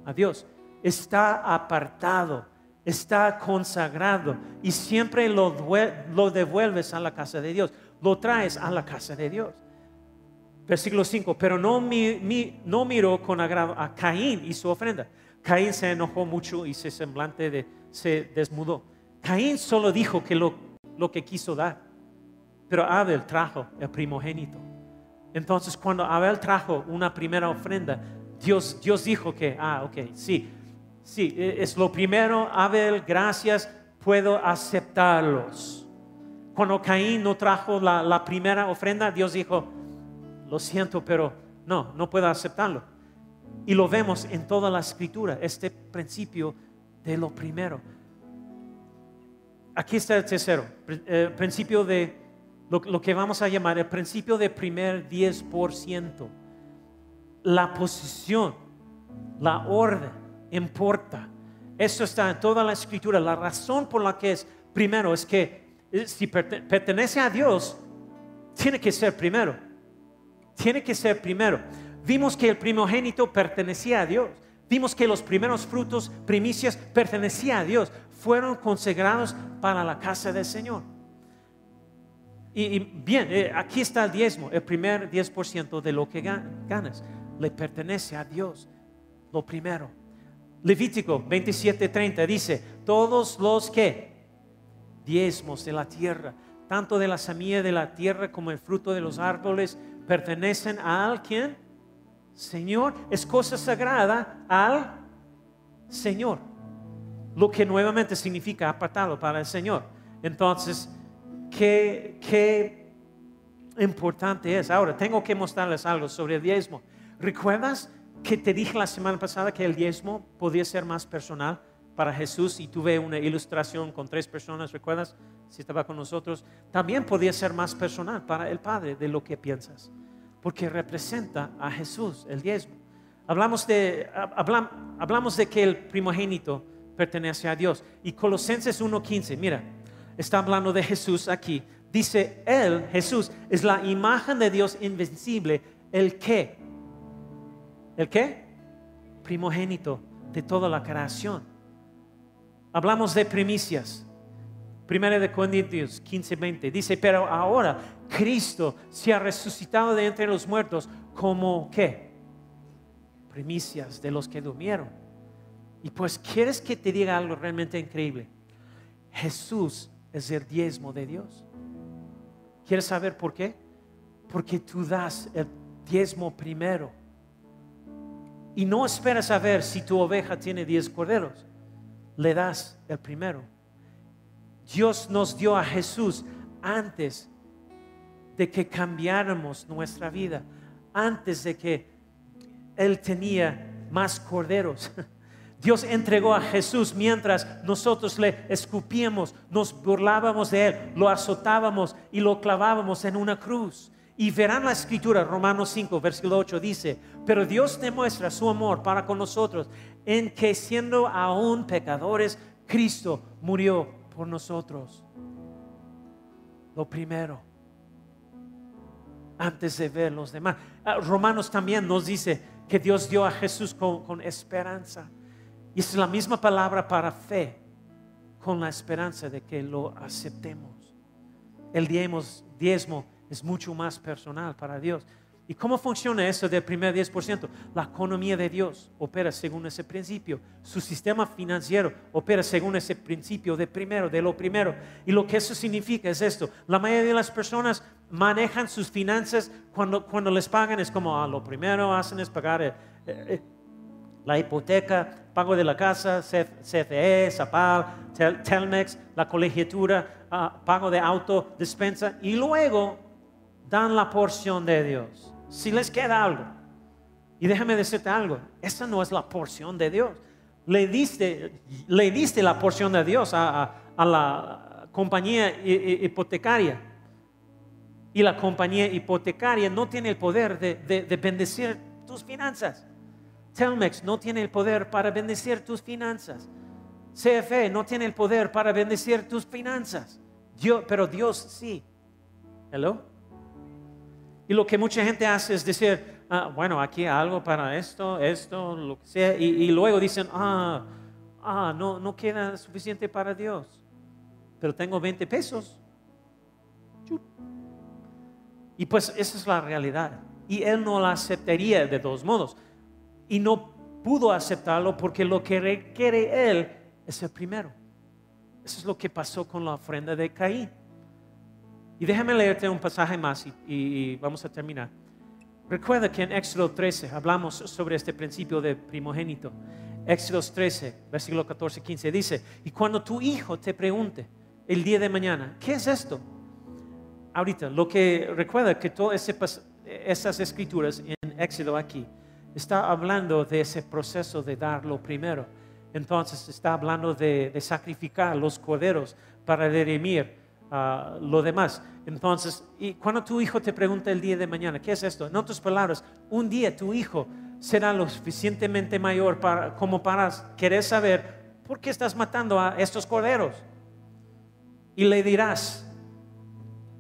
A Dios. Está apartado, está consagrado y siempre lo, devuelves a la casa de Dios, lo traes a la casa de Dios. Versículo 5, pero no, no miró con agrado a Caín y su ofrenda. Caín se enojó mucho y se semblante de, se desmudó. Caín solo dijo que lo, lo que quiso dar, pero Abel trajo el primogénito Entonces cuando Abel trajo una primera ofrenda, Dios, Dios dijo que, ah, ok, sí, sí, e, es lo primero, Abel, gracias, puedo aceptarlos. Cuando Caín no trajo la, la primera ofrenda, Dios dijo, lo siento, pero no, no puedo aceptarlo. Y lo vemos en toda la escritura, este principio de lo primero. Aquí está el tercero, el principio de lo, que vamos a llamar el principio de primer 10%. La posición, la orden importa. Esto está en toda la escritura. La razón por la que es primero es que eh, si pertenece a Dios, tiene que ser primero. Tiene que ser primero. Vimos que el primogénito pertenecía a Dios. Vimos que los primeros frutos, primicias, pertenecían a Dios. Fueron consagrados para la casa del Señor. Y, bien, eh, aquí está el diezmo, el primer 10% de lo que ganas. Le pertenece a Dios, lo primero. Levítico 27:30 dice, todos los que diezmos de la tierra, tanto de la semilla de la tierra como el fruto de los árboles, pertenecen a alguien Señor, es cosa sagrada al Señor. Lo que nuevamente significa apartado para el Señor. Entonces, qué, qué importante es. Ahora, tengo que mostrarles algo sobre el diezmo. ¿Recuerdas que te dije la semana pasada que el diezmo podía ser más personal para Jesús y tuve una ilustración con tres personas, ¿recuerdas? Si estaba con nosotros, también podía ser más personal para el Padre de lo que piensas porque representa a Jesús, el diezmo. Hablamos de, hablamos de que el primogénito pertenece a Dios. Y Colosenses 1.15, mira, está hablando de Jesús aquí. Dice, Él, Jesús, es la imagen de Dios invencible, el que, el que, primogénito de toda la creación. Hablamos de primicias. Primera de Corintios 15:20 dice, pero ahora Cristo se ha resucitado de entre los muertos como qué? Primicias de los que durmieron. Y pues quieres que te diga algo realmente increíble. Jesús es el diezmo de Dios. ¿Quieres saber por qué? Porque tú das el diezmo primero. Y no esperas a ver si tu oveja tiene diez corderos. Le das el primero. Dios nos dio a Jesús antes de que cambiáramos nuestra vida, antes de que Él tenía más corderos. Dios entregó a Jesús mientras nosotros le escupíamos, nos burlábamos de Él, lo azotábamos y lo clavábamos en una cruz. Y verán la escritura, Romanos 5, versículo 8 dice, pero Dios demuestra su amor para con nosotros en que siendo aún pecadores, Cristo murió por nosotros. Lo primero, antes de ver los demás. Ah, Romanos también nos dice que Dios dio a Jesús con, esperanza. Y es la misma palabra para fe, con la esperanza de que lo aceptemos. El diezmo es mucho más personal para Dios. ¿Y cómo funciona eso del primer 10%? La economía de Dios opera según ese principio. Su sistema financiero opera según ese principio de primero, de lo primero. Y lo que eso significa es esto. La mayoría de las personas manejan sus finanzas cuando, cuando les pagan. Es como, ah, lo primero hacen es pagar eh, eh, la hipoteca, pago de la casa, CFE, Zapal, Telmex, la colegiatura, ah, pago de auto, despensa. Y luego dan la porción de Dios si les queda algo. Y déjame decirte algo, esa no es la porción de Dios. Le diste, le diste la porción de Dios a, la compañía hipotecaria. Y la compañía hipotecaria no tiene el poder de, de bendecir tus finanzas. Telmex no tiene el poder para bendecir tus finanzas. CFE no tiene el poder para bendecir tus finanzas. Dios, pero Dios sí. Hello. Y lo que mucha gente hace es decir, ah, bueno, aquí algo para esto, esto, lo que sea, y, luego dicen, ah, ah, no, no queda suficiente para Dios, pero tengo 20 pesos. Y pues esa es la realidad. Y él no la aceptaría de todos modos. Y no pudo aceptarlo porque lo que requiere él es el primero. Eso es lo que pasó con la ofrenda de Caín. Y déjame leerte un pasaje más y, vamos a terminar. Recuerda que en Éxodo 13 hablamos sobre este principio de primogénito. Éxodo 13, versículo 14, 15 dice, y cuando tu hijo te pregunte el día de mañana, ¿qué es esto? Ahorita, lo que recuerda que todas esas escrituras en Éxodo aquí, está hablando de ese proceso de dar lo primero. Entonces está hablando de, sacrificar los corderos para redimir lo demás. Entonces, y cuando tu hijo te pregunta el día de mañana, ¿qué es esto? En otras palabras, un día tu hijo será lo suficientemente mayor para, como para querer saber por qué estás matando a estos corderos. Y le dirás,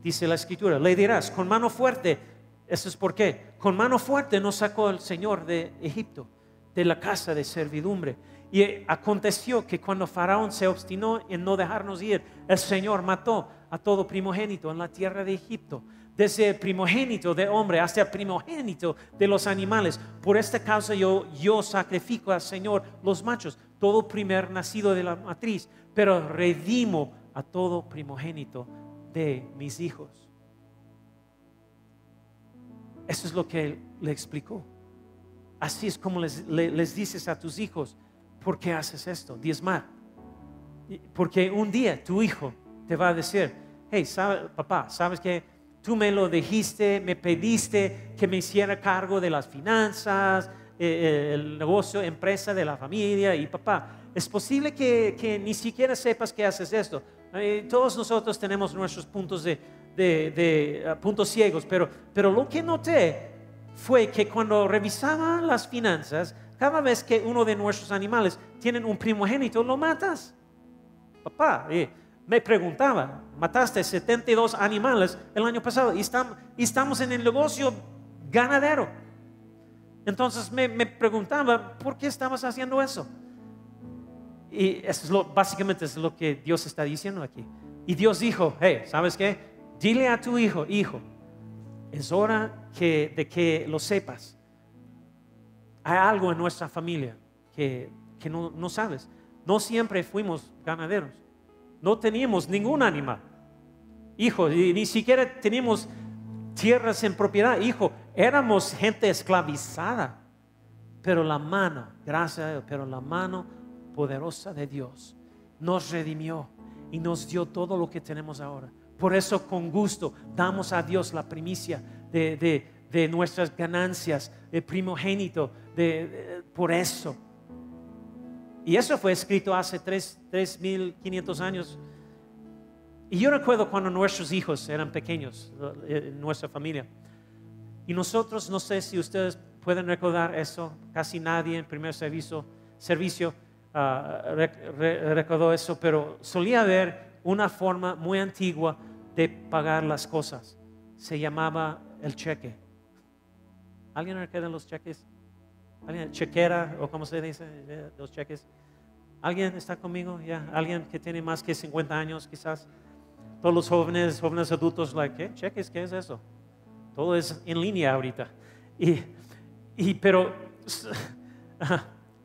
dice la escritura, le dirás con mano fuerte, eso es por qué, con mano fuerte nos sacó el Señor de Egipto, de la casa de servidumbre. Y aconteció que cuando Faraón se obstinó en no dejarnos ir, el Señor mató a todo primogénito en la tierra de Egipto, desde el primogénito de hombre hasta el primogénito de los animales. Por esta causa yo, yo sacrifico al Señor los machos, todo primer nacido de la matriz, pero redimo a todo primogénito de mis hijos. Eso es lo que le explicó. Así es como les, les dices a tus hijos, ¿por qué haces esto? Diezmar. Porque un día tu hijo te va a decir, hey, papá, ¿sabes que Tú me lo dijiste, me pediste que me hiciera cargo de las finanzas, eh, eh, el negocio, empresa de la familia y papá. Es posible que, ni siquiera sepas que haces esto. Eh, todos nosotros tenemos nuestros puntos de, de, puntos ciegos, pero, pero lo que noté fue que cuando revisaba las finanzas, cada vez que uno de nuestros animales tiene un primogénito, lo matas. Papá, me preguntaba, mataste 72 animales el año pasado y, estamos en el negocio ganadero. Entonces me, preguntaba, ¿por qué estabas haciendo eso? Y eso es básicamente es lo que Dios está diciendo aquí. Y Dios dijo, hey, ¿sabes qué? Dile a tu hijo, hijo, es hora de que lo sepas. Hay algo en nuestra familia que, no, no sabes. No siempre fuimos ganaderos no teníamos ningún animal. Hijo, ni siquiera teníamos tierras en propiedad. Hijo, éramos gente esclavizada. Pero la mano, gracias a Dios, pero la mano poderosa de Dios nos redimió y nos dio todo lo que tenemos ahora. Por eso con gusto damos a Dios la primicia de, nuestras ganancias, el primogénito, por eso. Y eso fue escrito hace 3.500 años. Y yo recuerdo cuando nuestros hijos eran pequeños, eh, en nuestra familia. Y nosotros, no sé si ustedes pueden recordar eso, casi nadie en primer servicio, servicio ah, recordó eso, pero solía haber una forma muy antigua de pagar las cosas. Se llamaba el cheque. ¿Alguien recuerda los cheques? ¿Alguien? Chequera o como se dice, los cheques. ¿Alguien está conmigo? ¿Ya? ¿Alguien que tiene más que 50 años quizás? Todos los jóvenes, jóvenes adultos, like, ¿qué? ¿Cheques? ¿Qué es eso? Todo es en línea ahorita. Y, y pero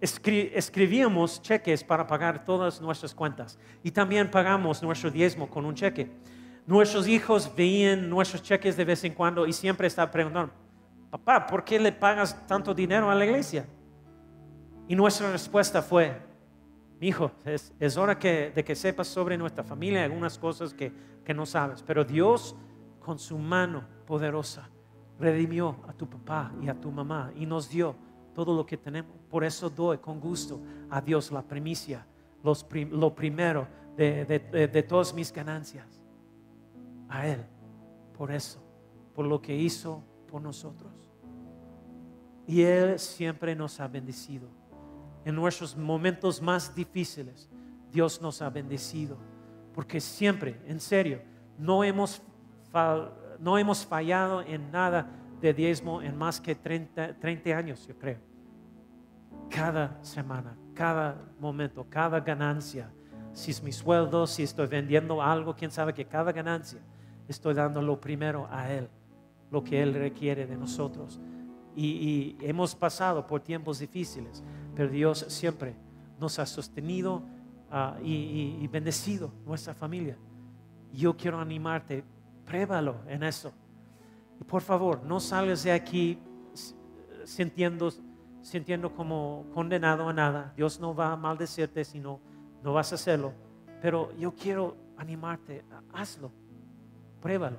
escribíamos cheques para pagar todas nuestras cuentas. Y también pagamos nuestro diezmo con un cheque. Nuestros hijos veían nuestros cheques de vez en cuando y siempre estaban preguntando, papá, ¿por qué le pagas tanto dinero a la iglesia? Y nuestra respuesta fue, mi hijo, es, hora de que sepas sobre nuestra familia algunas cosas que, que no sabes. Pero Dios, con su mano poderosa, redimió a tu papá y a tu mamá y nos dio todo lo que tenemos. Por eso doy con gusto a Dios la primicia, lo primero de, de todas mis ganancias. A Él, por eso, por lo que hizo por nosotros. Y Él siempre nos ha bendecido. En nuestros momentos más difíciles, Dios nos ha bendecido. Porque siempre, en serio, no hemos, no hemos fallado en nada de diezmo en más que 30, 30 años, yo creo. Cada semana, cada momento, cada ganancia. Si es mi sueldo, si estoy vendiendo algo, quién sabe que cada ganancia estoy dando lo primero a Él, lo que Él requiere de nosotros. Y, hemos pasado por tiempos difíciles, pero Dios siempre nos ha sostenido ah, y, bendecido nuestra familia. Yo quiero animarte, pruébalo en eso. Y por favor, no salgas de aquí sintiendo, sintiendo como condenado a nada. Dios no va a maldecirte si no, no vas a hacerlo. Pero yo quiero animarte, hazlo, pruébalo.